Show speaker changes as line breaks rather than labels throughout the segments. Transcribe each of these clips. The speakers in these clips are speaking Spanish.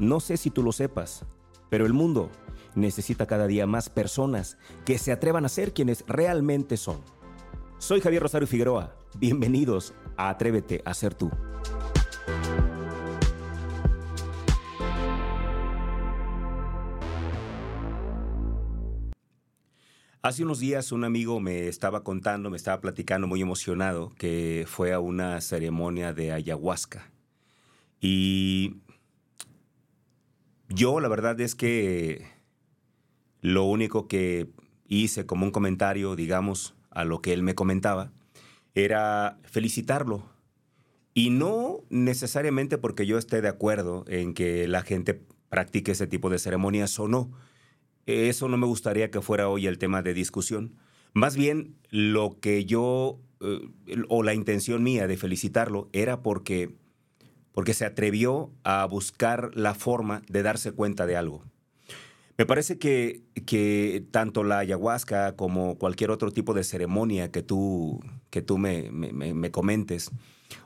No sé si tú lo sepas, pero el mundo necesita cada día más personas que se atrevan a ser quienes realmente son. Soy Javier Rosario Figueroa. Bienvenidos a Atrévete a ser tú. Hace unos días un amigo me estaba contando, me estaba platicando muy emocionado que fue a una ceremonia de ayahuasca. Y yo la verdad es que lo único que hice como un comentario, digamos, a lo que él me comentaba, era felicitarlo. Y no necesariamente porque yo esté de acuerdo en que la gente practique ese tipo de ceremonias o no. Eso no me gustaría que fuera hoy el tema de discusión. Más bien, lo que yo, eh, o la intención mía de felicitarlo, era porque porque se atrevió a buscar la forma de darse cuenta de algo. Me parece que, que tanto la ayahuasca como cualquier otro tipo de ceremonia que tú, que tú me, me, comentes,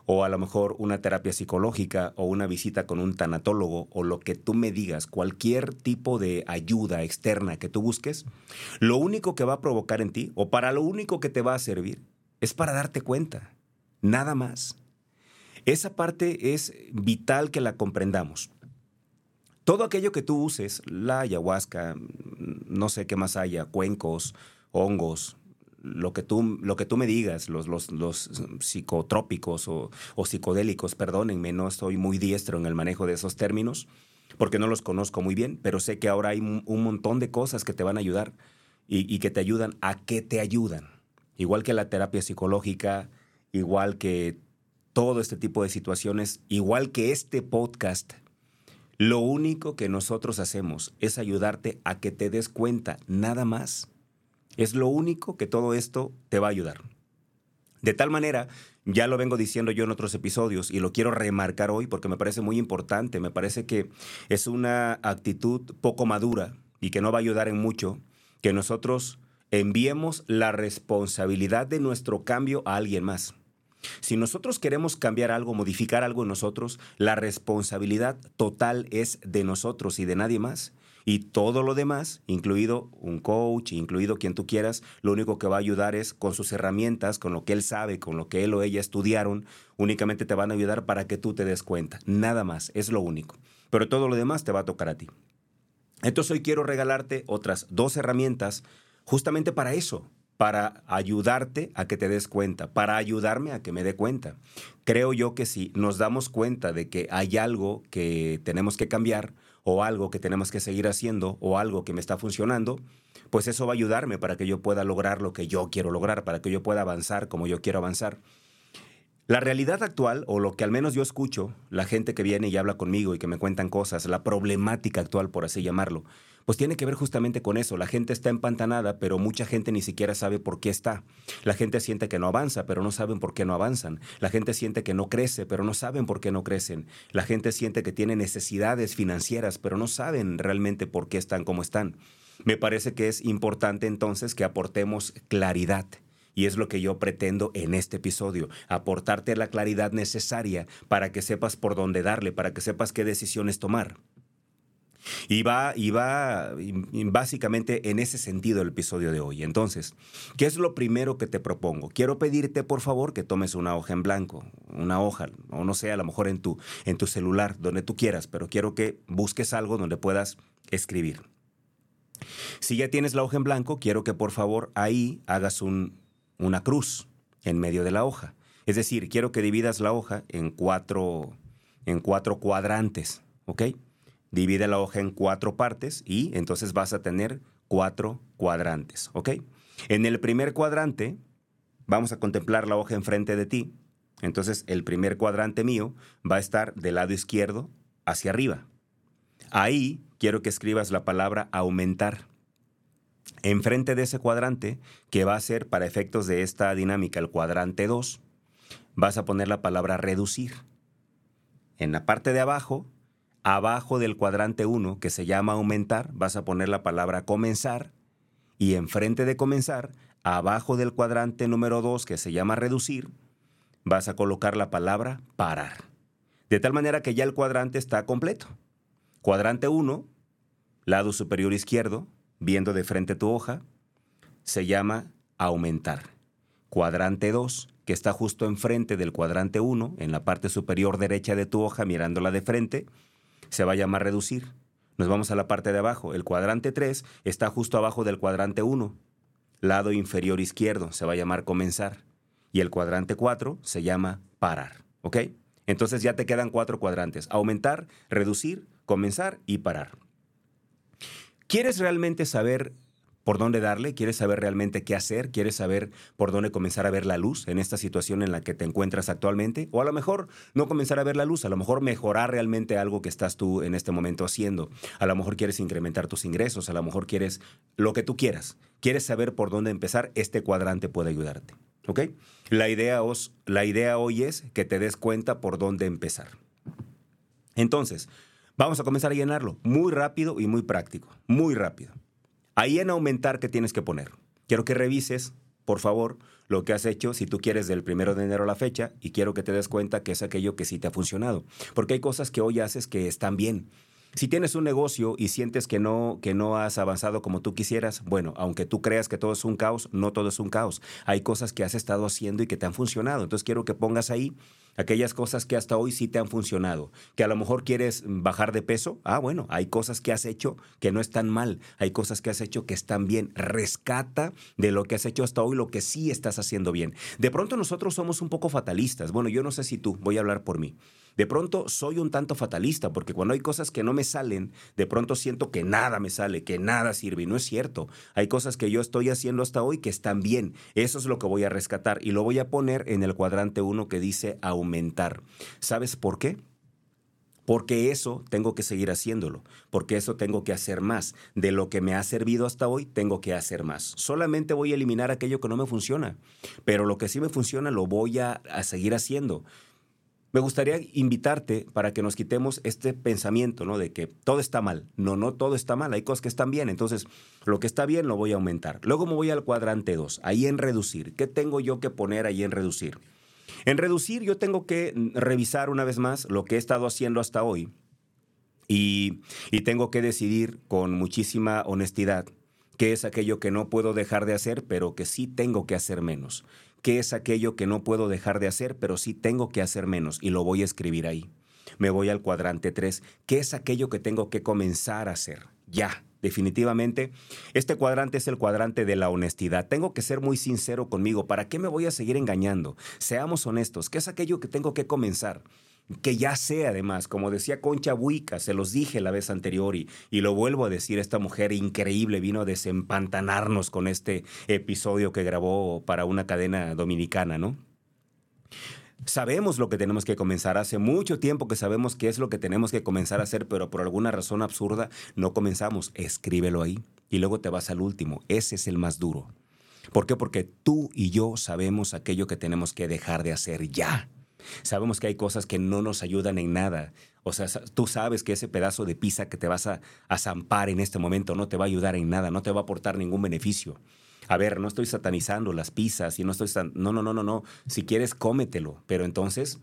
o a lo mejor una terapia psicológica o una visita con un tanatólogo o lo que tú me digas, cualquier tipo de ayuda externa que tú busques, lo único que va a provocar en ti o para lo único que te va a servir es para darte cuenta, nada más. Esa parte es vital que la comprendamos. Todo aquello que tú uses, la ayahuasca, no sé qué más haya, cuencos, hongos, lo que tú, lo que tú me digas, los, los, psicotrópicos o, psicodélicos, perdónenme, no estoy muy diestro en el manejo de esos términos, porque no los conozco muy bien, pero sé que ahora hay un, montón de cosas que te van a ayudar y, y que te ayudan a qué te ayudan. Igual que la terapia psicológica, igual que todo este tipo de situaciones, igual que este podcast. Lo único que nosotros hacemos es ayudarte a que te des cuenta, nada más. Es lo único que todo esto te va a ayudar. De tal manera, ya lo vengo diciendo yo en otros episodios y lo quiero remarcar hoy porque me parece muy importante, me parece que es una actitud poco madura y que no va a ayudar en mucho que nosotros enviemos la responsabilidad de nuestro cambio a alguien más. Si nosotros queremos cambiar algo, modificar algo en nosotros, la responsabilidad total es de nosotros y de nadie más. Y todo lo demás, incluido un coach, incluido quien tú quieras, lo único que va a ayudar es con sus herramientas, con lo que él sabe, con lo que él o ella estudiaron, únicamente te van a ayudar para que tú te des cuenta. Nada más, es lo único. Pero todo lo demás te va a tocar a ti. Entonces hoy quiero regalarte otras dos herramientas justamente para eso, para ayudarte a que te des cuenta, para ayudarme a que me dé cuenta. Creo yo que si nos damos cuenta de que hay algo que tenemos que cambiar o algo que tenemos que seguir haciendo o algo que me está funcionando, pues eso va a ayudarme para que yo pueda lograr lo que yo quiero lograr, para que yo pueda avanzar como yo quiero avanzar. La realidad actual, o lo que al menos yo escucho, la gente que viene y habla conmigo y que me cuentan cosas, la problemática actual, por así llamarlo, pues tiene que ver justamente con eso. La gente está empantanada, pero mucha gente ni siquiera sabe por qué está. La gente siente que no avanza, pero no saben por qué no avanzan. La gente siente que no crece, pero no saben por qué no crecen. La gente siente que tiene necesidades financieras, pero no saben realmente por qué están como están. Me parece que es importante entonces que aportemos claridad. Y es lo que yo pretendo en este episodio, aportarte la claridad necesaria para que sepas por dónde darle, para que sepas qué decisiones tomar. Y va, y va básicamente en ese sentido el episodio de hoy. Entonces, ¿qué es lo primero que te propongo? Quiero pedirte, por favor, que tomes una hoja en blanco, una hoja, o no sé, a lo mejor en tu, en tu celular, donde tú quieras, pero quiero que busques algo donde puedas escribir. Si ya tienes la hoja en blanco, quiero que por favor ahí hagas un, una cruz en medio de la hoja. Es decir, quiero que dividas la hoja en cuatro, en cuatro cuadrantes, ¿ok? Divide la hoja en cuatro partes y entonces vas a tener cuatro cuadrantes, ¿ok? En el primer cuadrante vamos a contemplar la hoja enfrente de ti. Entonces el primer cuadrante mío va a estar del lado izquierdo hacia arriba. Ahí quiero que escribas la palabra aumentar. Enfrente de ese cuadrante, que va a ser para efectos de esta dinámica el cuadrante 2, vas a poner la palabra reducir. En la parte de abajo Abajo del cuadrante 1, que se llama aumentar, vas a poner la palabra comenzar. Y enfrente de comenzar, abajo del cuadrante número 2, que se llama reducir, vas a colocar la palabra parar. De tal manera que ya el cuadrante está completo. Cuadrante 1, lado superior izquierdo, viendo de frente tu hoja, se llama aumentar. Cuadrante 2, que está justo enfrente del cuadrante 1, en la parte superior derecha de tu hoja, mirándola de frente, se va a llamar reducir. Nos vamos a la parte de abajo. El cuadrante 3 está justo abajo del cuadrante 1. Lado inferior izquierdo se va a llamar comenzar. Y el cuadrante 4 se llama parar. ¿Ok? Entonces ya te quedan cuatro cuadrantes. Aumentar, reducir, comenzar y parar. ¿Quieres realmente saber por dónde darle, quieres saber realmente qué hacer, quieres saber por dónde comenzar a ver la luz en esta situación en la que te encuentras actualmente, o a lo mejor no comenzar a ver la luz, a lo mejor mejorar realmente algo que estás tú en este momento haciendo, a lo mejor quieres incrementar tus ingresos, a lo mejor quieres lo que tú quieras, quieres saber por dónde empezar, este cuadrante puede ayudarte. ¿Ok? La idea, os, la idea hoy es que te des cuenta por dónde empezar. Entonces, vamos a comenzar a llenarlo muy rápido y muy práctico, muy rápido. Ahí en aumentar, ¿qué tienes que poner? Quiero que revises, por favor, lo que has hecho si tú quieres del primero de enero a la fecha y quiero que te des cuenta que es aquello que sí te ha funcionado. Porque hay cosas que hoy haces que están bien. Si tienes un negocio y sientes que no, que no has avanzado como tú quisieras, bueno, aunque tú creas que todo es un caos, no todo es un caos. Hay cosas que has estado haciendo y que te han funcionado. Entonces quiero que pongas ahí aquellas cosas que hasta hoy sí te han funcionado, que a lo mejor quieres bajar de peso, ah, bueno, hay cosas que has hecho que no están mal, hay cosas que has hecho que están bien, rescata de lo que has hecho hasta hoy lo que sí estás haciendo bien. De pronto nosotros somos un poco fatalistas, bueno, yo no sé si tú, voy a hablar por mí. De pronto soy un tanto fatalista porque cuando hay cosas que no me salen, de pronto siento que nada me sale, que nada sirve. Y no es cierto. Hay cosas que yo estoy haciendo hasta hoy que están bien. Eso es lo que voy a rescatar y lo voy a poner en el cuadrante 1 que dice aumentar. ¿Sabes por qué? Porque eso tengo que seguir haciéndolo, porque eso tengo que hacer más. De lo que me ha servido hasta hoy, tengo que hacer más. Solamente voy a eliminar aquello que no me funciona, pero lo que sí me funciona lo voy a, a seguir haciendo me gustaría invitarte para que nos quitemos este pensamiento, ¿no? De que todo está mal. No, no todo está mal, hay cosas que están bien. Entonces, lo que está bien lo voy a aumentar. Luego me voy al cuadrante 2, ahí en reducir. ¿Qué tengo yo que poner ahí en reducir? En reducir yo tengo que revisar una vez más lo que he estado haciendo hasta hoy y, y tengo que decidir con muchísima honestidad qué es aquello que no puedo dejar de hacer, pero que sí tengo que hacer menos qué es aquello que no puedo dejar de hacer, pero sí tengo que hacer menos y lo voy a escribir ahí. Me voy al cuadrante 3, qué es aquello que tengo que comenzar a hacer. Ya, definitivamente, este cuadrante es el cuadrante de la honestidad. Tengo que ser muy sincero conmigo. ¿Para qué me voy a seguir engañando? Seamos honestos. ¿Qué es aquello que tengo que comenzar? Que ya sé además, como decía Concha Buica, se los dije la vez anterior y, y, lo vuelvo a decir, esta mujer increíble vino a desempantanarnos con este episodio que grabó para una cadena dominicana, ¿no? Sabemos lo que tenemos que comenzar. Hace mucho tiempo que sabemos qué es lo que tenemos que comenzar a hacer, pero por alguna razón absurda no comenzamos. Escríbelo ahí y luego te vas al último. Ese es el más duro. ¿Por qué? Porque tú y yo sabemos aquello que tenemos que dejar de hacer ya. Sabemos que hay cosas que no nos ayudan en nada. O sea, tú sabes que ese pedazo de pizza que te vas a, zampar en este momento no te va a ayudar en nada, no te va a aportar ningún beneficio. A ver, no estoy satanizando las pizzas y no estoy... No, no, no, no, no. Si quieres, cómetelo. Pero entonces,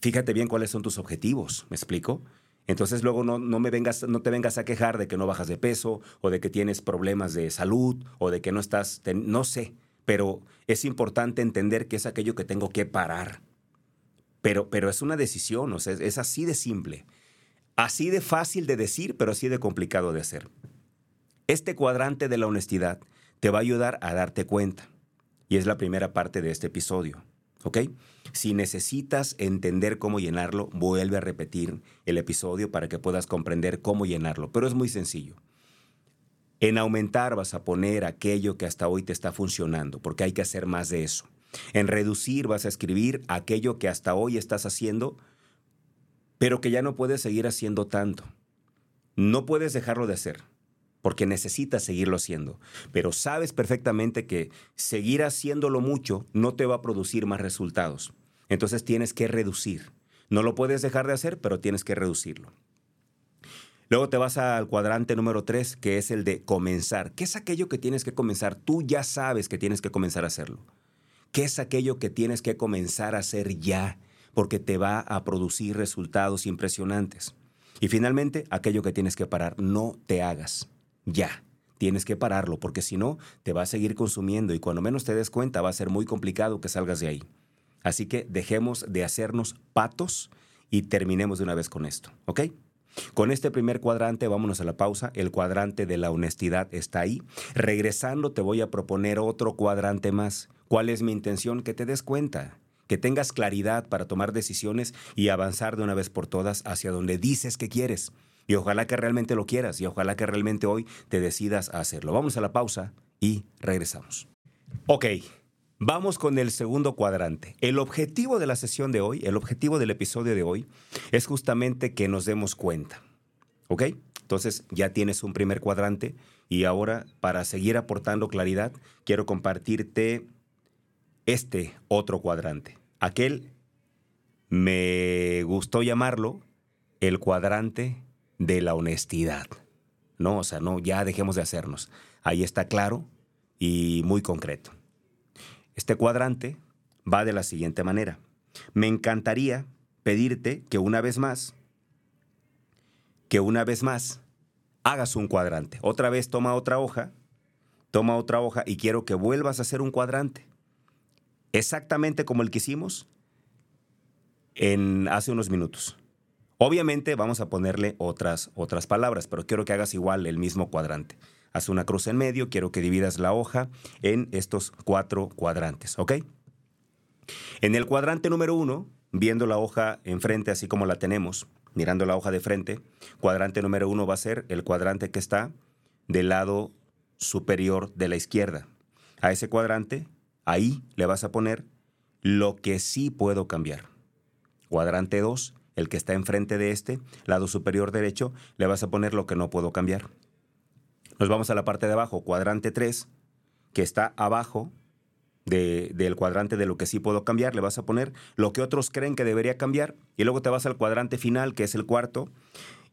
fíjate bien cuáles son tus objetivos. ¿Me explico? Entonces luego no, no, me vengas, no te vengas a quejar de que no bajas de peso o de que tienes problemas de salud o de que no estás... no sé, pero es importante entender que es aquello que tengo que parar pero, pero es una decisión, o sea, es así de simple. Así de fácil de decir, pero así de complicado de hacer. Este cuadrante de la honestidad te va a ayudar a darte cuenta. Y es la primera parte de este episodio. ¿Ok? Si necesitas entender cómo llenarlo, vuelve a repetir el episodio para que puedas comprender cómo llenarlo. Pero es muy sencillo. En aumentar vas a poner aquello que hasta hoy te está funcionando, porque hay que hacer más de eso. En reducir vas a escribir aquello que hasta hoy estás haciendo, pero que ya no puedes seguir haciendo tanto. No puedes dejarlo de hacer, porque necesitas seguirlo haciendo. Pero sabes perfectamente que seguir haciéndolo mucho no te va a producir más resultados. Entonces tienes que reducir. No lo puedes dejar de hacer, pero tienes que reducirlo. Luego te vas al cuadrante número 3, que es el de comenzar. ¿Qué es aquello que tienes que comenzar? Tú ya sabes que tienes que comenzar a hacerlo. ¿Qué es aquello que tienes que comenzar a hacer ya? Porque te va a producir resultados impresionantes. Y finalmente, aquello que tienes que parar, no te hagas. Ya. Tienes que pararlo, porque si no, te va a seguir consumiendo y cuando menos te des cuenta va a ser muy complicado que salgas de ahí. Así que dejemos de hacernos patos y terminemos de una vez con esto, ¿ok? Con este primer cuadrante, vámonos a la pausa. El cuadrante de la honestidad está ahí. Regresando, te voy a proponer otro cuadrante más. ¿Cuál es mi intención? Que te des cuenta que tengas claridad para tomar decisiones y avanzar de una vez por todas hacia donde dices que quieres. Y ojalá que realmente lo quieras y ojalá que realmente hoy te decidas a hacerlo. Vamos a la pausa y regresamos. Ok, vamos con el segundo cuadrante. El objetivo de la sesión de hoy, el objetivo del episodio de hoy, es justamente que nos demos cuenta. ¿Ok? Entonces ya tienes un primer cuadrante y ahora para seguir aportando claridad, quiero compartirte este otro cuadrante. Aquel me gustó llamarlo el cuadrante de la honestidad. No, o sea, no, ya dejemos de hacernos. Ahí está claro y muy concreto. Este cuadrante va de la siguiente manera. Me encantaría pedirte que una vez más, que una vez más hagas un cuadrante. Otra vez toma otra hoja, toma otra hoja y quiero que vuelvas a hacer un cuadrante exactamente como el que hicimos en hace unos minutos. Obviamente vamos a ponerle otras, otras palabras, pero quiero que hagas igual el mismo cuadrante. Haz una cruz en medio, quiero que dividas la hoja en estos cuatro cuadrantes, ¿ok? En el cuadrante número uno, viendo la hoja enfrente así como la tenemos, mirando la hoja de frente, cuadrante número uno va a ser el cuadrante que está del lado superior de la izquierda. A ese cuadrante Ahí le vas a poner lo que sí puedo cambiar. Cuadrante 2, el que está enfrente de este, lado superior derecho, le vas a poner lo que no puedo cambiar. Nos vamos a la parte de abajo, cuadrante 3, que está abajo del cuadrante de lo que sí puedo cambiar, le vas a poner lo que otros creen que debería cambiar y luego te vas al cuadrante final, que es el cuarto,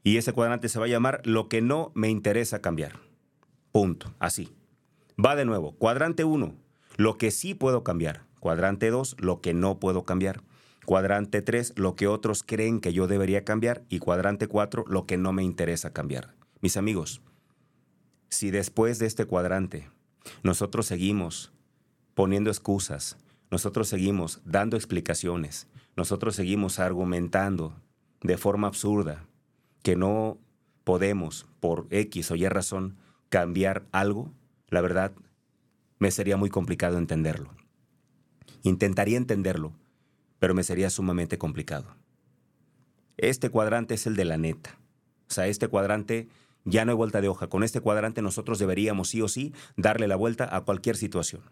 y ese cuadrante se va a llamar lo que no me interesa cambiar. Punto, así. Va de nuevo, cuadrante 1, lo que sí puedo cambiar. Cuadrante 2, lo que no puedo cambiar. Cuadrante 3, lo que otros creen que yo debería cambiar. Y cuadrante 4, lo que no me interesa cambiar. Mis amigos, si después de este cuadrante nosotros seguimos poniendo excusas, nosotros seguimos dando explicaciones, nosotros seguimos argumentando de forma absurda que no podemos, por X o Y razón, cambiar algo, la verdad, me sería muy complicado entenderlo. Intentaría entenderlo, pero me sería sumamente complicado. Este cuadrante es el de la neta. O sea, este cuadrante ya no hay vuelta de hoja. Con este cuadrante nosotros deberíamos sí o sí darle la vuelta a cualquier situación.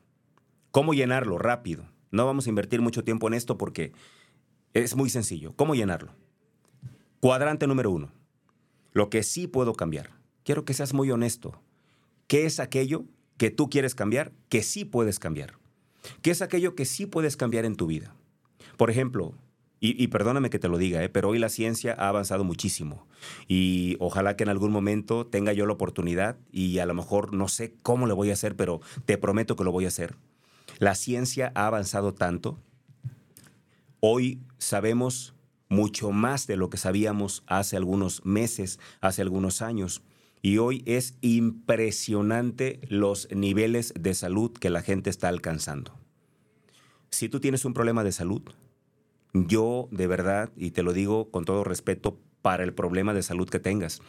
¿Cómo llenarlo? Rápido. No vamos a invertir mucho tiempo en esto porque es muy sencillo. ¿Cómo llenarlo? Cuadrante número uno. Lo que sí puedo cambiar. Quiero que seas muy honesto. ¿Qué es aquello que tú quieres cambiar, que sí puedes cambiar. ¿Qué es aquello que sí puedes cambiar en tu vida? Por ejemplo, y, perdóname que te lo diga, ¿eh? pero hoy la ciencia ha avanzado muchísimo y ojalá que en algún momento tenga yo la oportunidad y a lo mejor no sé cómo lo voy a hacer, pero te prometo que lo voy a hacer. La ciencia ha avanzado tanto. Hoy sabemos mucho más de lo que sabíamos hace algunos meses, hace algunos años. Y hoy es impresionante los niveles de salud que la gente está alcanzando. Si tú tienes un problema de salud, yo de verdad, y te lo digo con todo respeto para el problema de salud que tengas,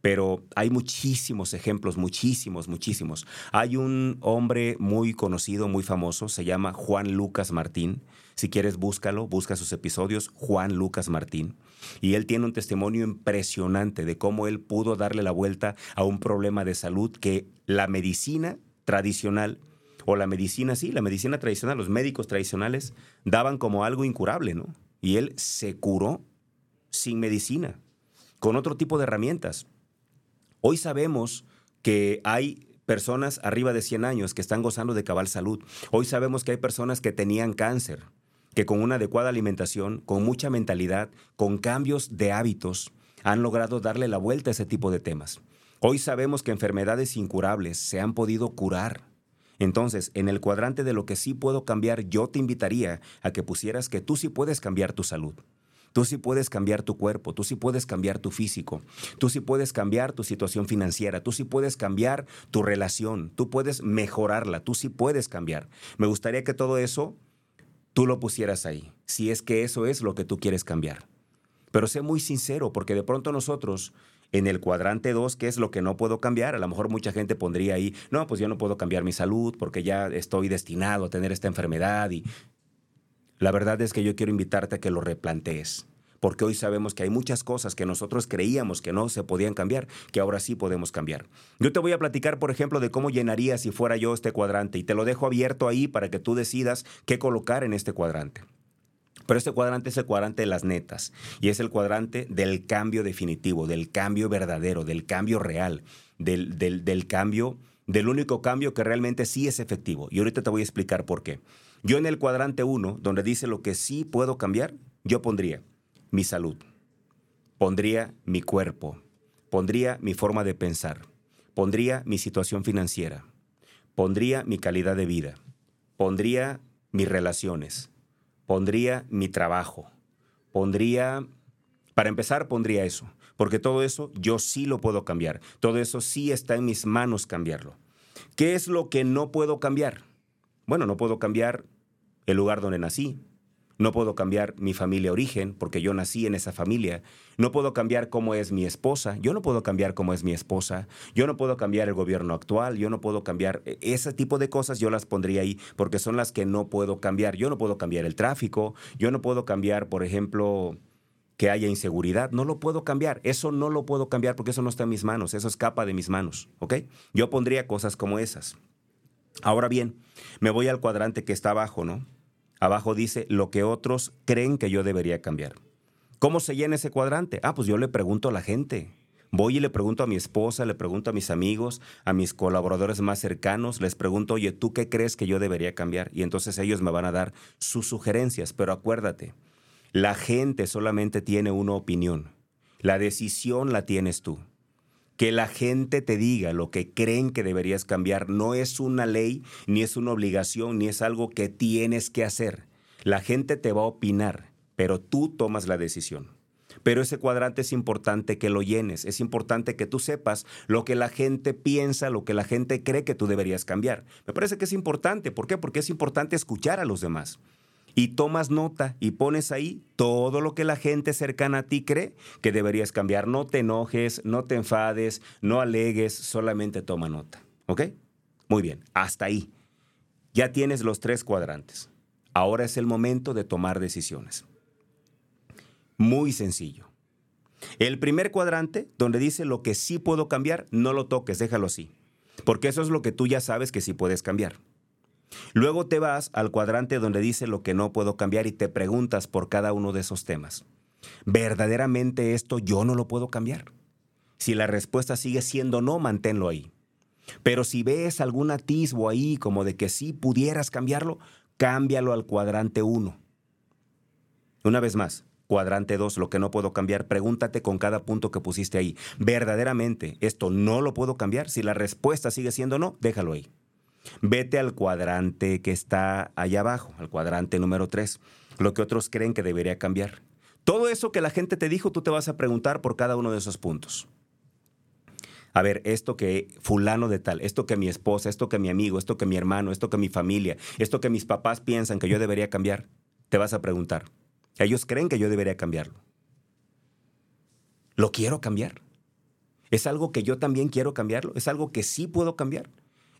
pero hay muchísimos ejemplos, muchísimos, muchísimos. Hay un hombre muy conocido, muy famoso, se llama Juan Lucas Martín. Si quieres, búscalo, busca sus episodios, Juan Lucas Martín. Y él tiene un testimonio impresionante de cómo él pudo darle la vuelta a un problema de salud que la medicina tradicional, o la medicina, sí, la medicina tradicional, los médicos tradicionales, daban como algo incurable, ¿no? Y él se curó sin medicina, con otro tipo de herramientas. Hoy sabemos que hay personas arriba de 100 años que están gozando de cabal salud. Hoy sabemos que hay personas que tenían cáncer, que con una adecuada alimentación, con mucha mentalidad, con cambios de hábitos, han logrado darle la vuelta a ese tipo de temas. Hoy sabemos que enfermedades incurables se han podido curar. Entonces, en el cuadrante de lo que sí puedo cambiar, yo te invitaría a que pusieras que tú sí puedes cambiar tu salud Tú sí puedes cambiar tu cuerpo, tú sí puedes cambiar tu físico, tú sí puedes cambiar tu situación financiera, tú sí puedes cambiar tu relación, tú puedes mejorarla, tú sí puedes cambiar. Me gustaría que todo eso tú lo pusieras ahí, si es que eso es lo que tú quieres cambiar. Pero sé muy sincero, porque de pronto nosotros en el cuadrante 2, ¿qué es lo que no puedo cambiar? A lo mejor mucha gente pondría ahí, no, pues yo no puedo cambiar mi salud porque ya estoy destinado a tener esta enfermedad. Y la verdad es que yo quiero invitarte a que lo replantees. Porque hoy sabemos que hay muchas cosas que nosotros creíamos que no se podían cambiar, que ahora sí podemos cambiar. Yo te voy a platicar, por ejemplo, de cómo llenaría si fuera yo este cuadrante y te lo dejo abierto ahí para que tú decidas qué colocar en este cuadrante. Pero este cuadrante es el cuadrante de las netas y es el cuadrante del cambio definitivo, del cambio verdadero, del cambio real, del, del, cambio, del único cambio que realmente sí es efectivo. Y ahorita te voy a explicar por qué. Yo en el cuadrante 1, donde dice lo que sí puedo cambiar, yo pondría mi salud, pondría mi cuerpo, pondría mi forma de pensar, pondría mi situación financiera, pondría mi calidad de vida, pondría mis relaciones, pondría mi trabajo, pondría, para empezar, pondría eso, porque todo eso yo sí lo puedo cambiar, todo eso sí está en mis manos cambiarlo. ¿Qué es lo que no puedo cambiar? Bueno, no puedo cambiar el lugar donde nací, no puedo cambiar mi familia origen porque yo nací en esa familia. No puedo cambiar cómo es mi esposa. Yo no puedo cambiar cómo es mi esposa. Yo no puedo cambiar el gobierno actual. Yo no puedo cambiar e, ese tipo de cosas. Yo las pondría ahí porque son las que no puedo cambiar. Yo no puedo cambiar el tráfico. Yo no puedo cambiar, por ejemplo, que haya inseguridad. No lo puedo cambiar. Eso no lo puedo cambiar porque eso no está en mis manos. Eso escapa de mis manos. ¿Ok? Yo pondría cosas como esas. Ahora bien, me voy al cuadrante que está abajo, ¿no? Abajo dice lo que otros creen que yo debería cambiar. ¿Cómo se llena ese cuadrante? Ah, pues yo le pregunto a la gente. Voy y le pregunto a mi esposa, le pregunto a mis amigos, a mis colaboradores más cercanos, les pregunto, oye, ¿tú qué crees que yo debería cambiar? Y entonces ellos me van a dar sus sugerencias. Pero acuérdate, la gente solamente tiene una opinión. La decisión la tienes tú. Que la gente te diga lo que creen que deberías cambiar no es una ley, ni es una obligación, ni es algo que tienes que hacer. La gente te va a opinar, pero tú tomas la decisión. Pero ese cuadrante es importante que lo llenes, es importante que tú sepas lo que la gente piensa, lo que la gente cree que tú deberías cambiar. Me parece que es importante, ¿por qué? Porque es importante escuchar a los demás y tomas nota y pones ahí todo lo que la gente cercana a ti cree que deberías cambiar. No te enojes, no te enfades, no alegues, solamente toma nota. ¿Ok? Muy bien, hasta ahí. Ya tienes los tres cuadrantes. Ahora es el momento de tomar decisiones. Muy sencillo. El primer cuadrante, donde dice lo que sí puedo cambiar, no lo toques, déjalo así. Porque eso es lo que tú ya sabes que sí puedes cambiar. Luego te vas al cuadrante donde dice lo que no puedo cambiar y te preguntas por cada uno de esos temas. ¿Verdaderamente esto yo no lo puedo cambiar? Si la respuesta sigue siendo no, manténlo ahí. Pero si ves algún atisbo ahí como de que sí pudieras cambiarlo, cámbialo al cuadrante 1. Una vez más, cuadrante 2, lo que no puedo cambiar, pregúntate con cada punto que pusiste ahí. ¿Verdaderamente esto no lo puedo cambiar? Si la respuesta sigue siendo no, déjalo ahí. Vete al cuadrante que está allá abajo, al cuadrante número 3, lo que otros creen que debería cambiar. Todo eso que la gente te dijo, tú te vas a preguntar por cada uno de esos puntos. A ver, esto que fulano de tal, esto que mi esposa, esto que mi amigo, esto que mi hermano, esto que mi familia, esto que mis papás piensan que yo debería cambiar, te vas a preguntar. Ellos creen que yo debería cambiarlo. ¿Lo quiero cambiar? ¿Es algo que yo también quiero cambiarlo? ¿Es algo que sí puedo cambiar?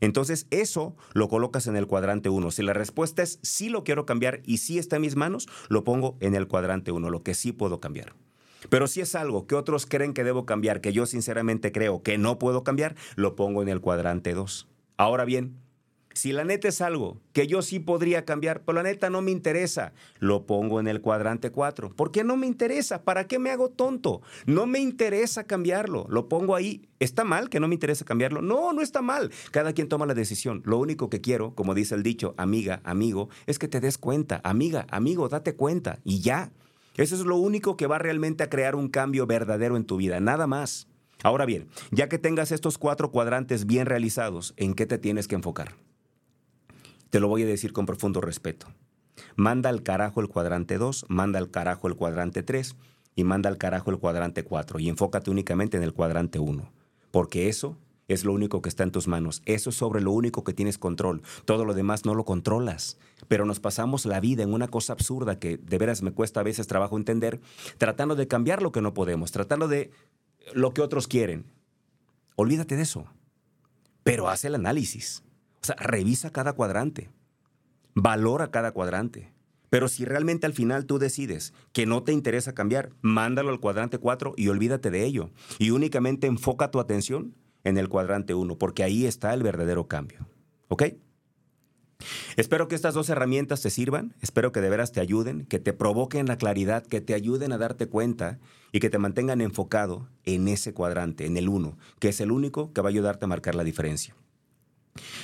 Entonces, eso lo colocas en el cuadrante 1. Si la respuesta es sí lo quiero cambiar y sí está en mis manos, lo pongo en el cuadrante 1, lo que sí puedo cambiar. Pero si es algo que otros creen que debo cambiar, que yo sinceramente creo que no puedo cambiar, lo pongo en el cuadrante 2. Ahora bien, si la neta es algo que yo sí podría cambiar, pero la neta no me interesa, lo pongo en el cuadrante 4. ¿Por qué no me interesa? ¿Para qué me hago tonto? No me interesa cambiarlo, lo pongo ahí. ¿Está mal que no me interese cambiarlo? No, no está mal. Cada quien toma la decisión. Lo único que quiero, como dice el dicho, amiga, amigo, es que te des cuenta. Amiga, amigo, date cuenta. Y ya. Eso es lo único que va realmente a crear un cambio verdadero en tu vida, nada más. Ahora bien, ya que tengas estos cuatro cuadrantes bien realizados, ¿en qué te tienes que enfocar? Te lo voy a decir con profundo respeto. Manda al carajo el cuadrante 2, manda al carajo el cuadrante 3 y manda al carajo el cuadrante 4 y enfócate únicamente en el cuadrante 1, porque eso es lo único que está en tus manos. Eso es sobre lo único que tienes control. Todo lo demás no lo controlas. Pero nos pasamos la vida en una cosa absurda que de veras me cuesta a veces trabajo entender, tratando de cambiar lo que no podemos, tratando de lo que otros quieren. Olvídate de eso. Pero haz el análisis. Revisa cada cuadrante. Valora cada cuadrante. Pero si realmente al final tú decides que no te interesa cambiar, mándalo al cuadrante 4 y olvídate de ello. Y únicamente enfoca tu atención en el cuadrante 1, porque ahí está el verdadero cambio. ¿Ok? Espero que estas dos herramientas te sirvan, espero que de veras te ayuden, que te provoquen la claridad, que te ayuden a darte cuenta y que te mantengan enfocado en ese cuadrante, en el 1, que es el único que va a ayudarte a marcar la diferencia.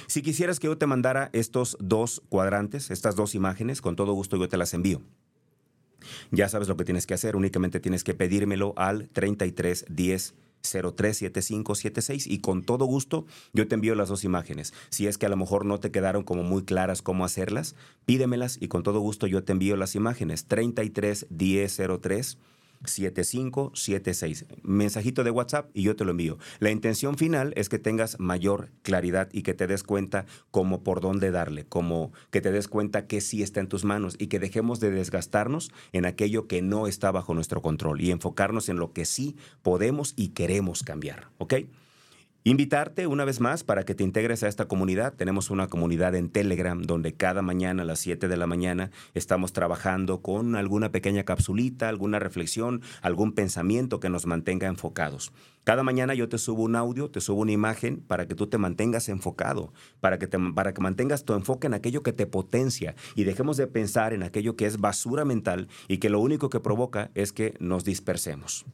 Si quisieras que yo te mandara estos dos cuadrantes, estas dos imágenes, con todo gusto yo te las envío. Ya sabes lo que tienes que hacer, únicamente tienes que pedírmelo al 3310 037576 y con todo gusto yo te envío las dos imágenes. Si es que a lo mejor no te quedaron como muy claras cómo hacerlas, pídemelas y con todo gusto yo te envío las imágenes. 331003 7576. Mensajito de WhatsApp y yo te lo envío. La intención final es que tengas mayor claridad y que te des cuenta cómo por dónde darle, como que te des cuenta que sí está en tus manos y que dejemos de desgastarnos en aquello que no está bajo nuestro control y enfocarnos en lo que sí podemos y queremos cambiar. ¿Ok? Invitarte una vez más para que te integres a esta comunidad. Tenemos una comunidad en Telegram donde cada mañana a las 7 de la mañana estamos trabajando con alguna pequeña capsulita, alguna reflexión, algún pensamiento que nos mantenga enfocados. Cada mañana yo te subo un audio, te subo una imagen para que tú te mantengas enfocado, para que, para que mantengas tu enfoque en aquello que te potencia y dejemos de pensar en aquello que es basura mental y que lo único que provoca es que nos dispersemos.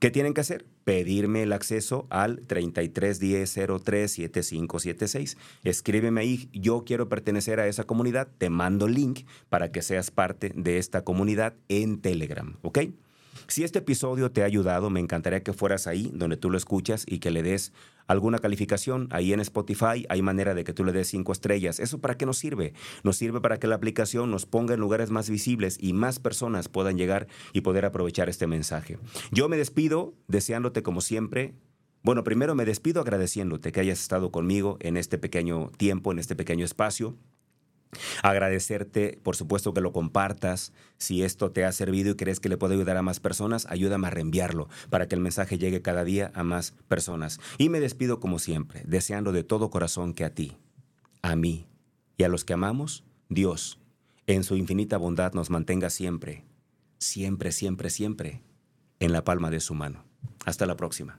¿Qué tienen que hacer? Pedirme el acceso al 3310037576. Escríbeme ahí, yo quiero pertenecer a esa comunidad, te mando link para que seas parte de esta comunidad en Telegram, ¿ok? Si este episodio te ha ayudado, me encantaría que fueras ahí donde tú lo escuchas y que le des alguna calificación. Ahí en Spotify hay manera de que tú le des cinco estrellas. ¿Eso para qué nos sirve? Nos sirve para que la aplicación nos ponga en lugares más visibles y más personas puedan llegar y poder aprovechar este mensaje. Yo me despido deseándote como siempre bueno, primero me despido agradeciéndote que hayas estado conmigo en este pequeño tiempo, en este pequeño espacio. Agradecerte, por supuesto, que lo compartas. Si esto te ha servido y crees que le puede ayudar a más personas, ayúdame a reenviarlo para que el mensaje llegue cada día a más personas. Y me despido como siempre, deseando de todo corazón que a ti, a mí y a los que amamos, Dios, en su infinita bondad nos mantenga siempre, siempre, siempre, siempre en la palma de su mano. Hasta la próxima.